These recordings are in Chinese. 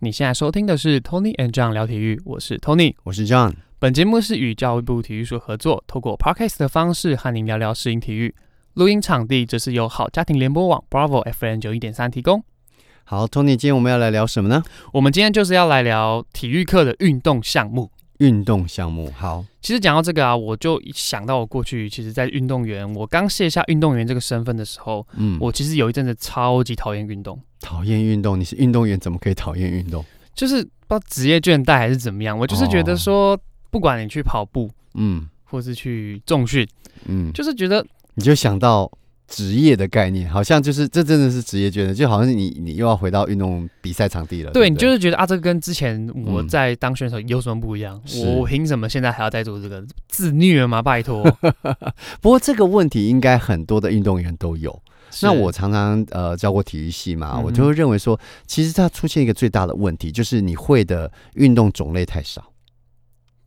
你现在收听的是 Tony and John 聊体育，我是 Tony，我是 John。本节目是与教育部体育署合作，透过 Podcast 的方式和您聊聊适应体育。录音场地则是由好家庭联播网 Bravo FM 九一点三提供。好，Tony，今天我们要来聊什么呢？我们今天就是要来聊体育课的运动项目。运动项目好，其实讲到这个啊，我就想到我过去其实，在运动员，我刚卸下运动员这个身份的时候，嗯，我其实有一阵子超级讨厌运动。讨厌运动？你是运动员，怎么可以讨厌运动？就是不知道职业倦怠还是怎么样，我就是觉得说，不管你去跑步，嗯，或是去重训，嗯，就是觉得你就想到。职业的概念，好像就是这真的是职业觉得，就好像你你又要回到运动比赛场地了。对，你就是觉得啊，这个跟之前我在当选手有什么不一样？嗯、我凭什么现在还要再做这个自虐吗？拜托。不过这个问题应该很多的运动员都有。那我常常呃教过体育系嘛，我就会认为说，其实它出现一个最大的问题，就是你会的运动种类太少，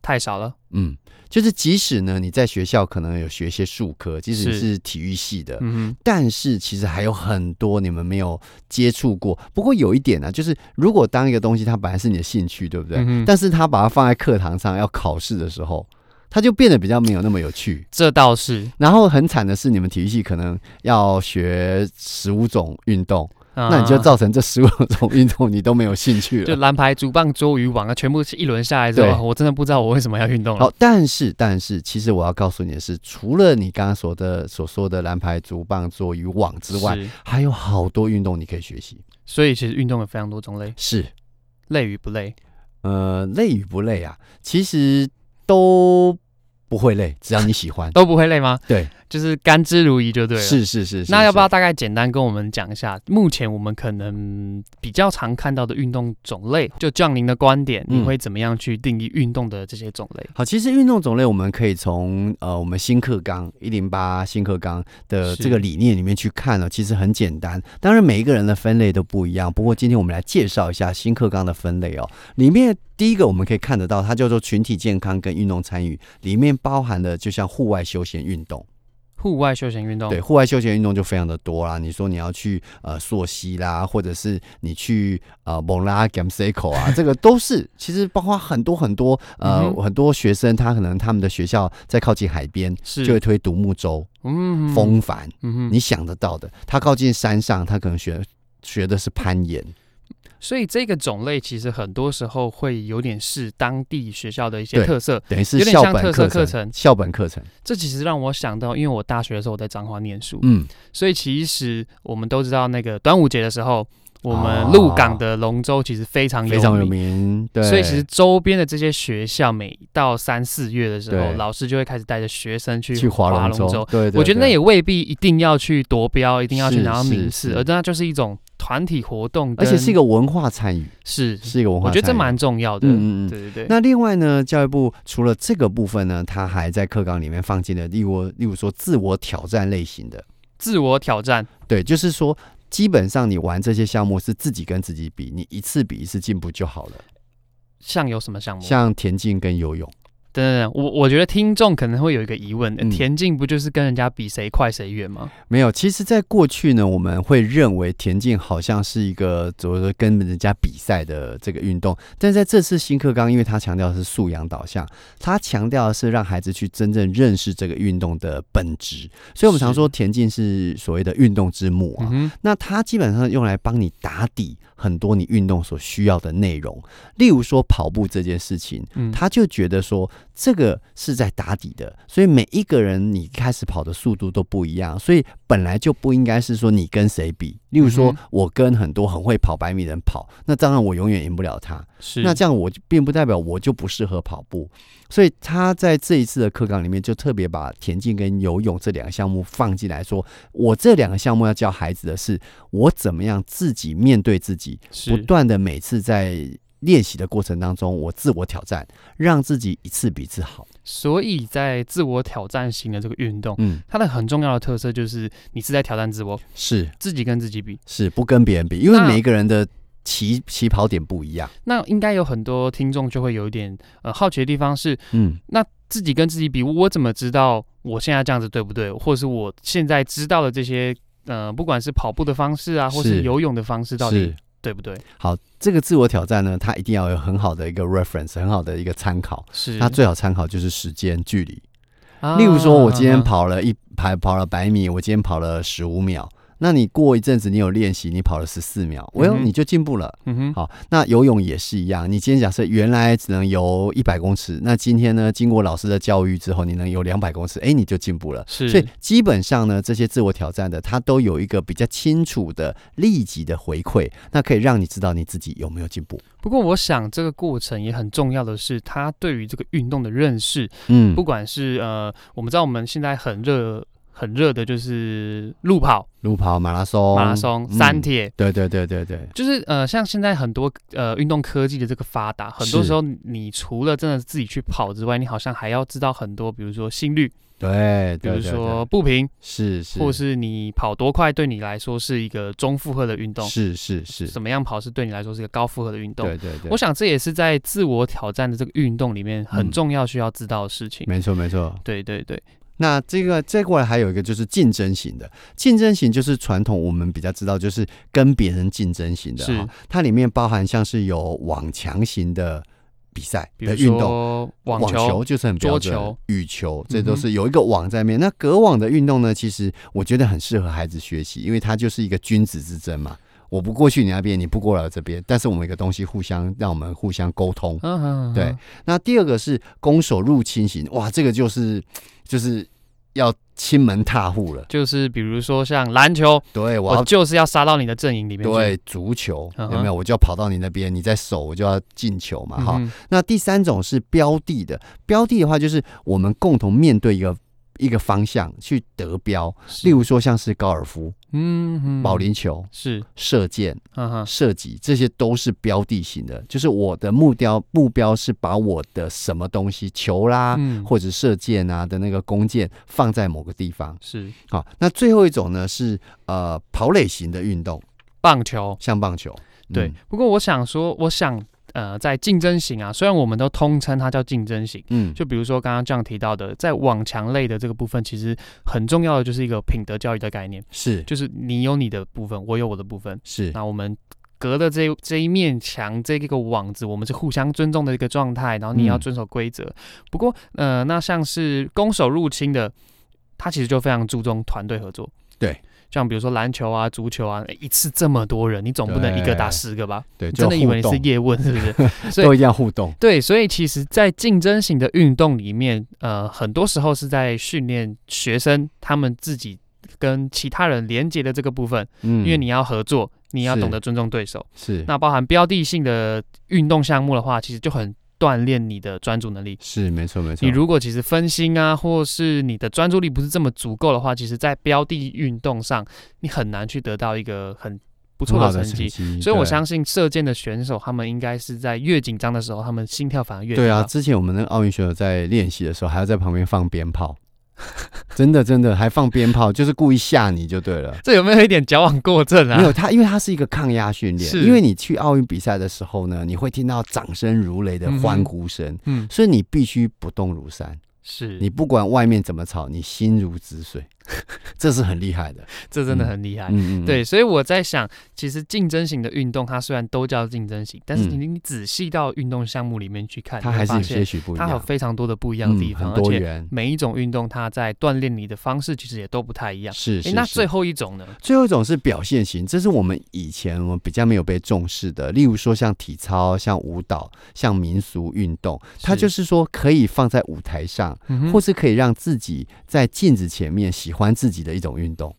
太少了。嗯。就是即使呢，你在学校可能有学一些术科，即使是体育系的，嗯，但是其实还有很多你们没有接触过。不过有一点呢，啊，就是如果当一个东西它本来是你的兴趣，对不对？嗯，但是它把它放在课堂上要考试的时候，它就变得比较没有那么有趣。这倒是。然后很惨的是，你们体育系可能要学十五种运动。那你就造成这十五种运动你都没有兴趣了。就蓝牌、竹棒、桌鱼网啊，全部是一轮下来之后，我真的不知道我为什么要运动了。好，但是但是，其实我要告诉你的是，除了你刚刚说的所说的蓝牌、竹棒、桌鱼网之外，还有好多运动你可以学习。所以其实运动有非常多种类，是累与不累？呃，累与不累啊，其实都不会累，只要你喜欢，都不会累吗？对。就是甘之如饴就对了。是是是，是。那要不要大概简单跟我们讲一下，目前我们可能比较常看到的运动种类？就降临的观点，你会怎么样去定义运动的这些种类？好，其实运动种类我们可以从呃我们新课纲一零八新课纲的这个理念里面去看呢。其实很简单，当然每一个人的分类都不一样。不过今天我们来介绍一下新课纲的分类哦。里面第一个我们可以看得到，它叫做群体健康跟运动参与，里面包含的就像户外休闲运动。户外休闲运动，对，户外休闲运动就非常的多啦。你说你要去呃溯溪啦，或者是你去呃蒙拉 gamseco 啊，这个都是其实包括很多很多呃、嗯、很多学生，他可能他们的学校在靠近海边，就会推独木舟、嗯风帆，嗯你想得到的。他靠近山上，他可能学学的是攀岩。所以这个种类其实很多时候会有点是当地学校的一些特色，等于是校本课程。程校本课程，这其实让我想到，因为我大学的时候我在彰化念书，嗯，所以其实我们都知道，那个端午节的时候，我们鹿港的龙舟其实非常有名，非常有名。对，所以其实周边的这些学校，每到三四月的时候，老师就会开始带着学生去划龙舟。对，我觉得那也未必一定要去夺标，一定要去拿到名次，而那就是一种。团体活动，而且是一个文化参与，是是一个文化，我觉得这蛮重要的。嗯嗯，对对对。那另外呢，教育部除了这个部分呢，他还在课纲里面放进了，例如例如说自我挑战类型的自我挑战，对，就是说基本上你玩这些项目是自己跟自己比，你一次比一次进步就好了。像有什么项目？像田径跟游泳。等等，我我觉得听众可能会有一个疑问：田径不就是跟人家比谁快谁远吗？没有，其实，在过去呢，我们会认为田径好像是一个怎么说跟人家比赛的这个运动。但在这次新课纲，因为它强调的是素养导向，它强调的是让孩子去真正认识这个运动的本质。所以我们常说田径是所谓的运动之母啊。那它基本上用来帮你打底很多你运动所需要的内容，例如说跑步这件事情，他就觉得说。这个是在打底的，所以每一个人你开始跑的速度都不一样，所以本来就不应该是说你跟谁比。例如说，我跟很多很会跑百米的人跑，那当然我永远赢不了他。是，那这样我并不代表我就不适合跑步。所以他在这一次的课纲里面就特别把田径跟游泳这两个项目放进来说，我这两个项目要教孩子的是，我怎么样自己面对自己，不断的每次在。练习的过程当中，我自我挑战，让自己一次比一次好。所以在自我挑战型的这个运动，嗯，它的很重要的特色就是你是在挑战自我，是自己跟自己比，是不跟别人比，因为每一个人的起起跑点不一样。那应该有很多听众就会有一点呃好奇的地方是，嗯，那自己跟自己比，我怎么知道我现在这样子对不对？或是我现在知道的这些呃，不管是跑步的方式啊，或是游泳的方式，到底对不对？好，这个自我挑战呢，它一定要有很好的一个 reference，很好的一个参考。是，它最好参考就是时间距离。啊、例如说，我今天跑了一排，跑了百米，我今天跑了十五秒。那你过一阵子，你有练习，你跑了十四秒，我、嗯、哟，你就进步了。嗯哼，好，那游泳也是一样。你今天假设原来只能游一百公尺，那今天呢，经过老师的教育之后，你能游两百公尺，哎、欸，你就进步了。是，所以基本上呢，这些自我挑战的，它都有一个比较清楚的、立即的回馈，那可以让你知道你自己有没有进步。不过，我想这个过程也很重要的是，他对于这个运动的认识。嗯，不管是呃，我们知道我们现在很热。很热的就是路跑、路跑、马拉松、马拉松、三铁、嗯，对对对对对，就是呃，像现在很多呃运动科技的这个发达，很多时候你除了真的自己去跑之外，你好像还要知道很多，比如说心率，对，比如说步频，是是，或是你跑多快对你来说是一个中负荷的运动，是是是，怎么样跑是对你来说是一个高负荷的运动，对对对，我想这也是在自我挑战的这个运动里面很重要需要知道的事情，没错没错，对对对。那这个再过来还有一个就是竞争型的，竞争型就是传统我们比较知道，就是跟别人竞争型的，是。它里面包含像是有网强型的比赛的运动，网球，网球就是很标准，球、羽球，这都是有一个网在面。嗯、那隔网的运动呢，其实我觉得很适合孩子学习，因为它就是一个君子之争嘛，我不过去你那边，你不过来这边，但是我们一个东西互相让我们互相沟通，对。那第二个是攻守入侵型，哇，这个就是。就是要亲门踏户了，就是比如说像篮球，对我，我就是要杀到你的阵营里面。对，足球有没有？我就要跑到你那边，你在守，我就要进球嘛。哈、嗯，那第三种是标的的，标的的话就是我们共同面对一个。一个方向去得标，例如说像是高尔夫，嗯，保龄球是射箭，射击，这些都是标的型的。就是我的目标目标是把我的什么东西球啦，嗯、或者射箭啊的那个弓箭放在某个地方。是好，那最后一种呢是呃跑垒型的运动，棒球，像棒球。对，嗯、不过我想说，我想。呃，在竞争型啊，虽然我们都通称它叫竞争型，嗯，就比如说刚刚这样提到的，在网强类的这个部分，其实很重要的就是一个品德教育的概念，是，就是你有你的部分，我有我的部分，是，那我们隔的这这一面墙，这个网子，我们是互相尊重的一个状态，然后你要遵守规则。嗯、不过，呃，那像是攻守入侵的，他其实就非常注重团队合作，对。像比如说篮球啊、足球啊，一次这么多人，你总不能一个打十个吧？对，真的以为你是叶问是不是？所以都一定要互动。对，所以其实，在竞争型的运动里面，呃，很多时候是在训练学生他们自己跟其他人连接的这个部分。嗯，因为你要合作，你要懂得尊重对手。是，是那包含标的性的运动项目的话，其实就很。锻炼你的专注能力是没错没错。你如果其实分心啊，或是你的专注力不是这么足够的话，其实，在标的运动上，你很难去得到一个很不错的成绩。所以我相信射箭的选手，他们应该是在越紧张的时候，他们心跳反而越对啊。之前我们那个奥运选手在练习的时候，还要在旁边放鞭炮。真的真的还放鞭炮，就是故意吓你就对了。这有没有一点矫枉过正啊？没有，他因为他是一个抗压训练。因为你去奥运比赛的时候呢，你会听到掌声如雷的欢呼声，嗯，所以你必须不动如山。是你不管外面怎么吵，你心如止水。这是很厉害的，这真的很厉害。嗯，对，所以我在想，其实竞争型的运动，它虽然都叫竞争型，但是你你仔细到运动项目里面去看，它还是有些许不一样，它有非常多的不一样的地方，而且每一种运动，它在锻炼你的方式，其实也都不太一样。是，那最后一种呢？最后一种是表现型，这是我们以前我们比较没有被重视的，例如说像体操、像舞蹈、像民俗运动，它就是说可以放在舞台上，或是可以让自己在镜子前面喜欢。喜欢自己的一种运动，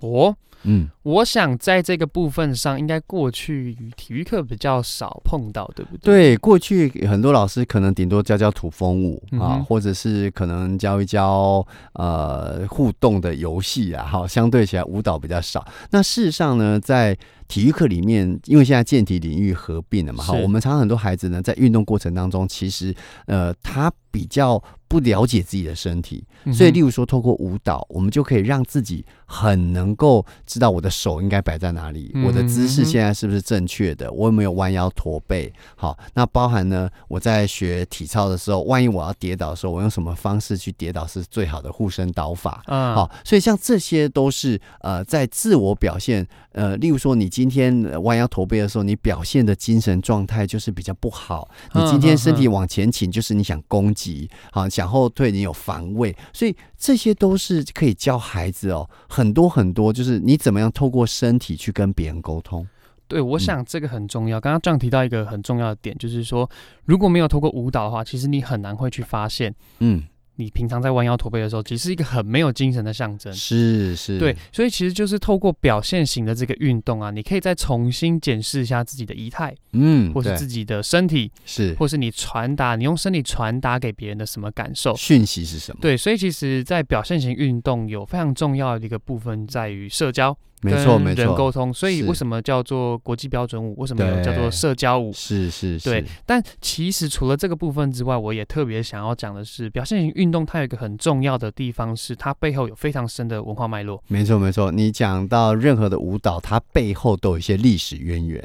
哦，嗯，我想在这个部分上，应该过去体育课比较少碰到，对不对？对，过去很多老师可能顶多教教土风舞、嗯、啊，或者是可能教一教呃互动的游戏啊，哈，相对起来舞蹈比较少。那事实上呢，在体育课里面，因为现在健体领域合并了嘛，哈，我们常常很多孩子呢，在运动过程当中，其实呃，他比较不了解自己的身体，所以例如说，透过舞蹈，我们就可以让自己很能够知道我的手应该摆在哪里，嗯、我的姿势现在是不是正确的，我有没有弯腰驼背？好，那包含呢，我在学体操的时候，万一我要跌倒的时候，我用什么方式去跌倒是最好的护身导法？嗯，好，所以像这些都是呃，在自我表现，呃，例如说你今天弯腰驼背的时候，你表现的精神状态就是比较不好，你今天身体往前倾，就是你想攻击，好，想后退，你有防卫，所以这些都是可以教孩子哦，很多很多，就是你怎么样透过身体去跟别人沟通。对，我想这个很重要。刚刚 John 提到一个很重要的点，就是说如果没有透过舞蹈的话，其实你很难会去发现，嗯。你平常在弯腰驼背的时候，其实是一个很没有精神的象征。是是，对，所以其实就是透过表现型的这个运动啊，你可以再重新检视一下自己的仪态，嗯，或是自己的身体，是，或是你传达，你用身体传达给别人的什么感受，讯息是什么？对，所以其实，在表现型运动有非常重要的一个部分在于社交。没错，没错，人沟通，所以为什么叫做国际标准舞？为什么有叫做社交舞？是是是，对。但其实除了这个部分之外，我也特别想要讲的是，表现型运动它有一个很重要的地方，是它背后有非常深的文化脉络。没错没错，你讲到任何的舞蹈，它背后都有一些历史渊源。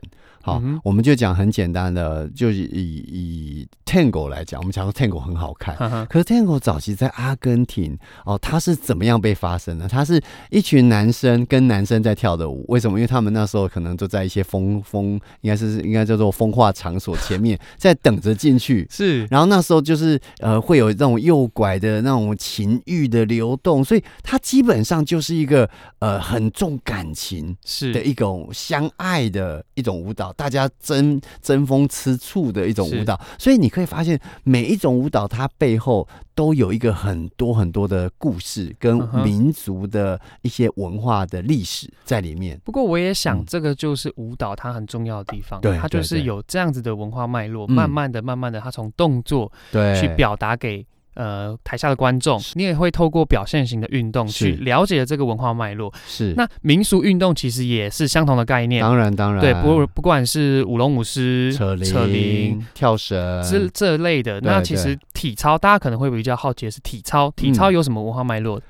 好，嗯、我们就讲很简单的，就是以以 Tango 来讲，我们讲说 Tango 很好看，呵呵，可是 Tango 早期在阿根廷哦，它是怎么样被发生的？它是一群男生跟男生在跳的舞，为什么？因为他们那时候可能都在一些风风，应该是应该叫做风化场所前面，在等着进去。是，然后那时候就是呃，会有那种诱拐的那种情欲的流动，所以它基本上就是一个呃很重感情是的一种相爱的一种舞蹈。大家争争风吃醋的一种舞蹈，所以你可以发现每一种舞蹈它背后都有一个很多很多的故事跟民族的一些文化的历史在里面。不过我也想，这个就是舞蹈它很重要的地方，对，它就是有这样子的文化脉络，慢慢的、慢慢的，它从动作对。去表达给。呃，台下的观众，你也会透过表现型的运动去了解这个文化脉络。是，那民俗运动其实也是相同的概念。当然，当然，对，不不管是舞龙舞狮、扯铃、扯铃、跳绳这这类的。那其实体操，大家可能会比较好奇的是体操，体操有什么文化脉络？嗯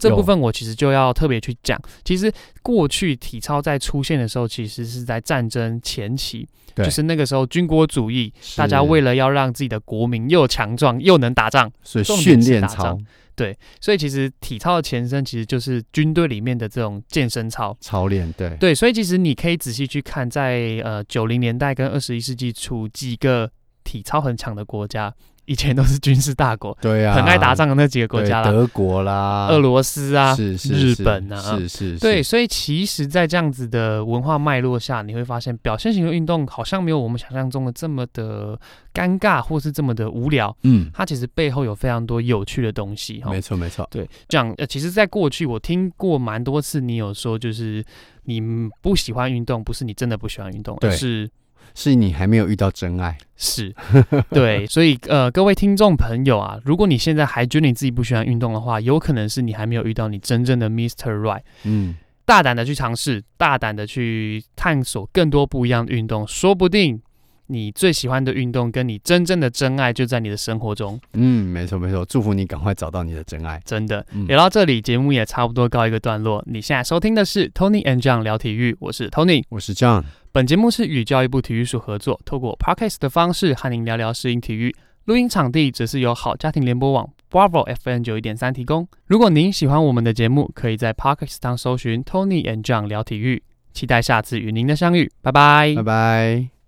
这部分我其实就要特别去讲。其实过去体操在出现的时候，其实是在战争前期，就是那个时候军国主义，大家为了要让自己的国民又强壮又能打仗，所以训练操。对，所以其实体操的前身其实就是军队里面的这种健身操操练。对对，所以其实你可以仔细去看，在呃九零年代跟二十一世纪初几个体操很强的国家。以前都是军事大国，对呀、啊，很爱打仗的那几个国家啦，德国啦、俄罗斯啊，是是日本啊，是是，是，对，所以其实，在这样子的文化脉络下，你会发现，表现型的运动好像没有我们想象中的这么的尴尬，或是这么的无聊。嗯，它其实背后有非常多有趣的东西。没错没错，对，这样呃，其实，在过去我听过蛮多次，你有说，就是你不喜欢运动，不是你真的不喜欢运动，而是。是你还没有遇到真爱，是。对，所以呃，各位听众朋友啊，如果你现在还觉得你自己不喜欢运动的话，有可能是你还没有遇到你真正的 Mister Right。嗯，大胆的去尝试，大胆的去探索更多不一样的运动，说不定你最喜欢的运动跟你真正的真爱就在你的生活中。嗯，没错没错，祝福你赶快找到你的真爱。真的，嗯、聊到这里，节目也差不多告一个段落。你现在收听的是 Tony and John 聊体育，我是 Tony，我是 John。本节目是与教育部体育署合作，透过 Podcast 的方式和您聊聊适应体育。录音场地则是由好家庭联播网 Bravo FM 九一点三提供。如果您喜欢我们的节目，可以在 Podcast 上搜寻 Tony and John 聊体育。期待下次与您的相遇，拜拜，拜拜。